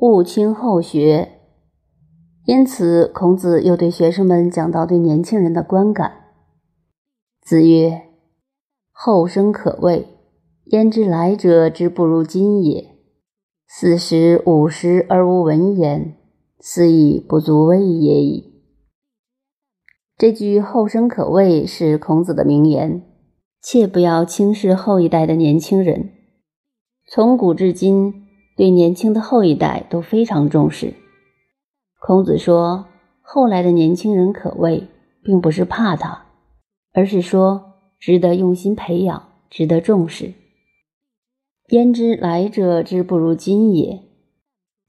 勿轻后学。因此，孔子又对学生们讲到对年轻人的观感。子曰：“后生可畏，焉知来者之不如今也？四十五十而无闻焉，斯亦不足畏也已。”这句“后生可畏”是孔子的名言，切不要轻视后一代的年轻人。从古至今，对年轻的后一代都非常重视。孔子说：“后来的年轻人可畏，并不是怕他，而是说值得用心培养，值得重视。焉知来者之不如今也？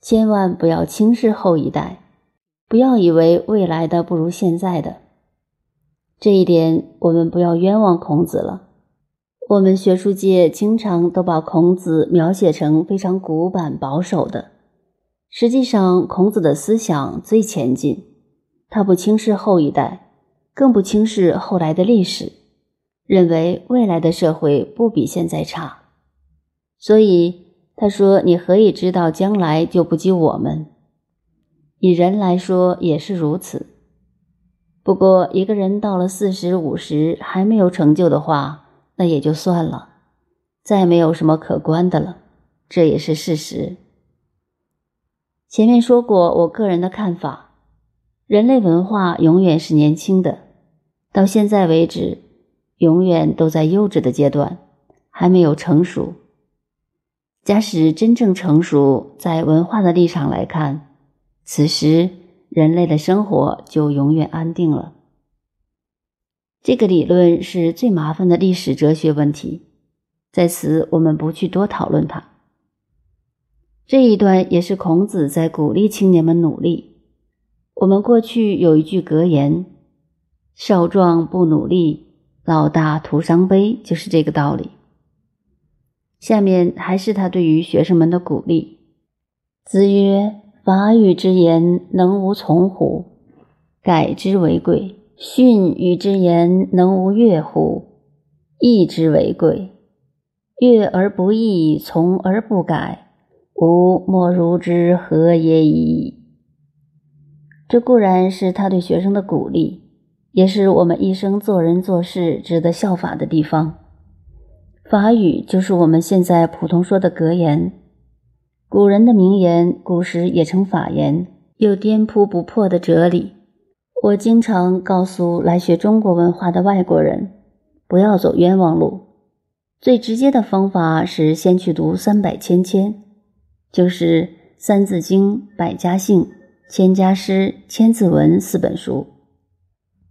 千万不要轻视后一代，不要以为未来的不如现在的。这一点，我们不要冤枉孔子了。我们学术界经常都把孔子描写成非常古板保守的。”实际上，孔子的思想最前进，他不轻视后一代，更不轻视后来的历史，认为未来的社会不比现在差。所以他说：“你何以知道将来就不及我们？”以人来说也是如此。不过，一个人到了四十五十还没有成就的话，那也就算了，再没有什么可观的了，这也是事实。前面说过，我个人的看法：人类文化永远是年轻的，到现在为止，永远都在幼稚的阶段，还没有成熟。假使真正成熟，在文化的立场来看，此时人类的生活就永远安定了。这个理论是最麻烦的历史哲学问题，在此我们不去多讨论它。这一段也是孔子在鼓励青年们努力。我们过去有一句格言：“少壮不努力，老大徒伤悲”，就是这个道理。下面还是他对于学生们的鼓励。子曰：“法语之言，能无从乎？改之为贵。训与之言，能无悦乎？义之为贵。悦而不义，从而不改。”吾莫如之何也已。这固然是他对学生的鼓励，也是我们一生做人做事值得效法的地方。法语就是我们现在普通说的格言。古人的名言，古时也称法言，有颠扑不破的哲理。我经常告诉来学中国文化的外国人，不要走冤枉路。最直接的方法是先去读三百千千。就是《三字经》《百家姓》《千家诗》《千字文》四本书，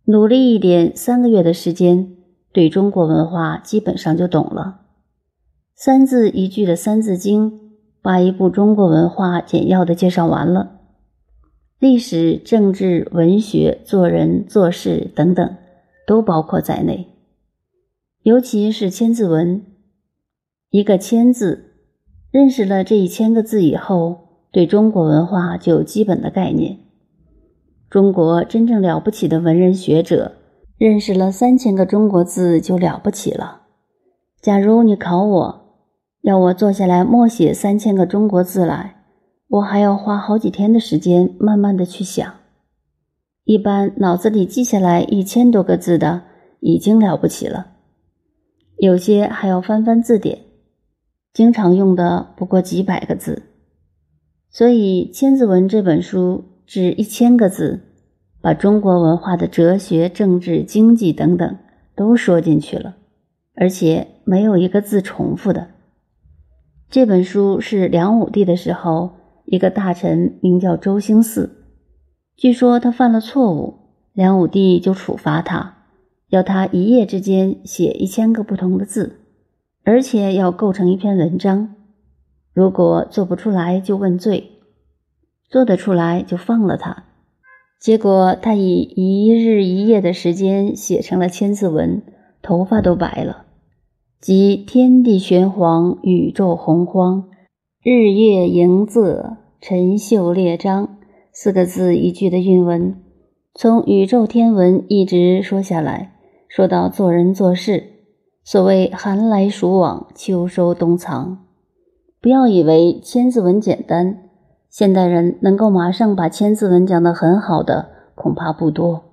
努力一点，三个月的时间，对中国文化基本上就懂了。三字一句的《三字经》，把一部中国文化简要的介绍完了，历史、政治、文学、做人做事等等，都包括在内。尤其是《千字文》，一个“千”字。认识了这一千个字以后，对中国文化就有基本的概念。中国真正了不起的文人学者，认识了三千个中国字就了不起了。假如你考我，要我坐下来默写三千个中国字来，我还要花好几天的时间，慢慢的去想。一般脑子里记下来一千多个字的，已经了不起了，有些还要翻翻字典。经常用的不过几百个字，所以《千字文》这本书只一千个字，把中国文化的哲学、政治、经济等等都说进去了，而且没有一个字重复的。这本书是梁武帝的时候，一个大臣名叫周兴嗣，据说他犯了错误，梁武帝就处罚他，要他一夜之间写一千个不同的字。而且要构成一篇文章，如果做不出来就问罪，做得出来就放了他。结果他以一日一夜的时间写成了《千字文》，头发都白了。即天地玄黄，宇宙洪荒，日月盈仄，辰宿列张，四个字一句的韵文，从宇宙天文一直说下来，说到做人做事。所谓寒来暑往，秋收冬藏。不要以为千字文简单，现代人能够马上把千字文讲得很好的，恐怕不多。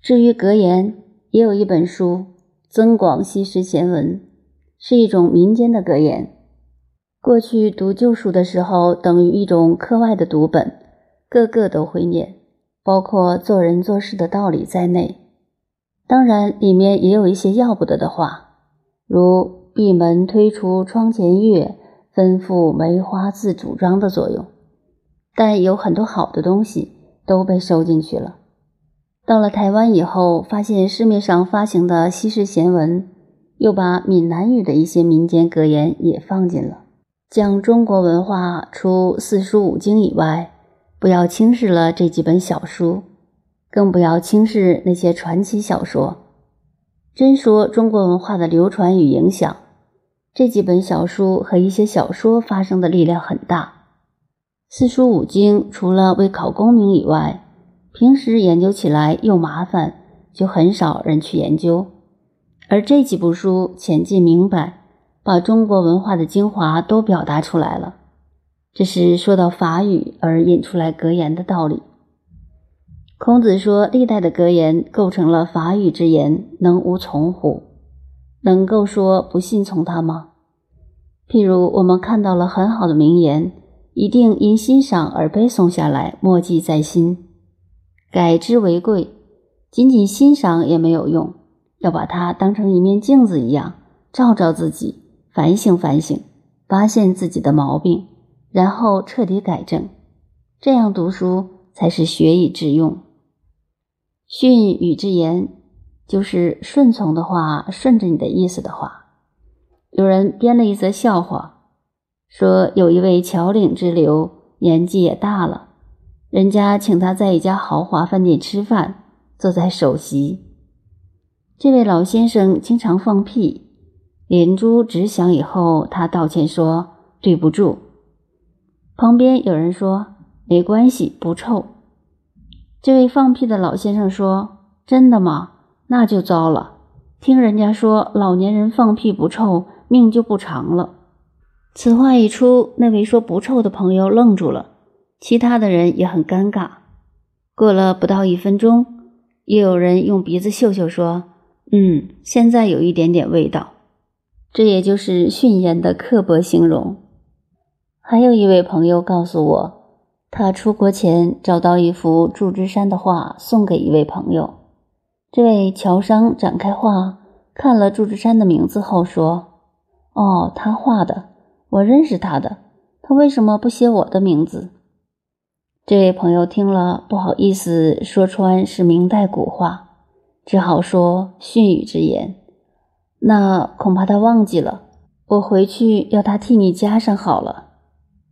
至于格言，也有一本书《增广西施贤文》，是一种民间的格言。过去读旧书的时候，等于一种课外的读本，个个都会念，包括做人做事的道理在内。当然，里面也有一些要不得的话，如“闭门推出窗前月，吩咐梅花自主张”的作用。但有很多好的东西都被收进去了。到了台湾以后，发现市面上发行的西式闲文，又把闽南语的一些民间格言也放进了。讲中国文化，除四书五经以外，不要轻视了这几本小书，更不要轻视那些传奇小说。真说中国文化的流传与影响，这几本小书和一些小说发生的力量很大。四书五经除了为考功名以外，平时研究起来又麻烦，就很少人去研究。而这几部书浅近明白，把中国文化的精华都表达出来了。这是说到法语而引出来格言的道理。孔子说：“历代的格言构成了法语之言，能无从乎？能够说不信从他吗？譬如我们看到了很好的名言。”一定因欣赏而背诵下来，默记在心，改之为贵。仅仅欣赏也没有用，要把它当成一面镜子一样，照照自己，反省反省，发现自己的毛病，然后彻底改正。这样读书才是学以致用。训语之言，就是顺从的话，顺着你的意思的话。有人编了一则笑话。说有一位侨领之流，年纪也大了，人家请他在一家豪华饭店吃饭，坐在首席。这位老先生经常放屁，连珠直响以后，他道歉说对不住。旁边有人说没关系，不臭。这位放屁的老先生说：“真的吗？那就糟了。听人家说老年人放屁不臭，命就不长了。”此话一出，那位说不臭的朋友愣住了，其他的人也很尴尬。过了不到一分钟，又有人用鼻子嗅嗅，说：“嗯，现在有一点点味道。”这也就是训言的刻薄形容。还有一位朋友告诉我，他出国前找到一幅祝枝山的画，送给一位朋友。这位侨商展开画，看了祝枝山的名字后说：“哦，他画的。”我认识他的，他为什么不写我的名字？这位朋友听了不好意思说穿是明代古画，只好说训语之言。那恐怕他忘记了，我回去要他替你加上好了。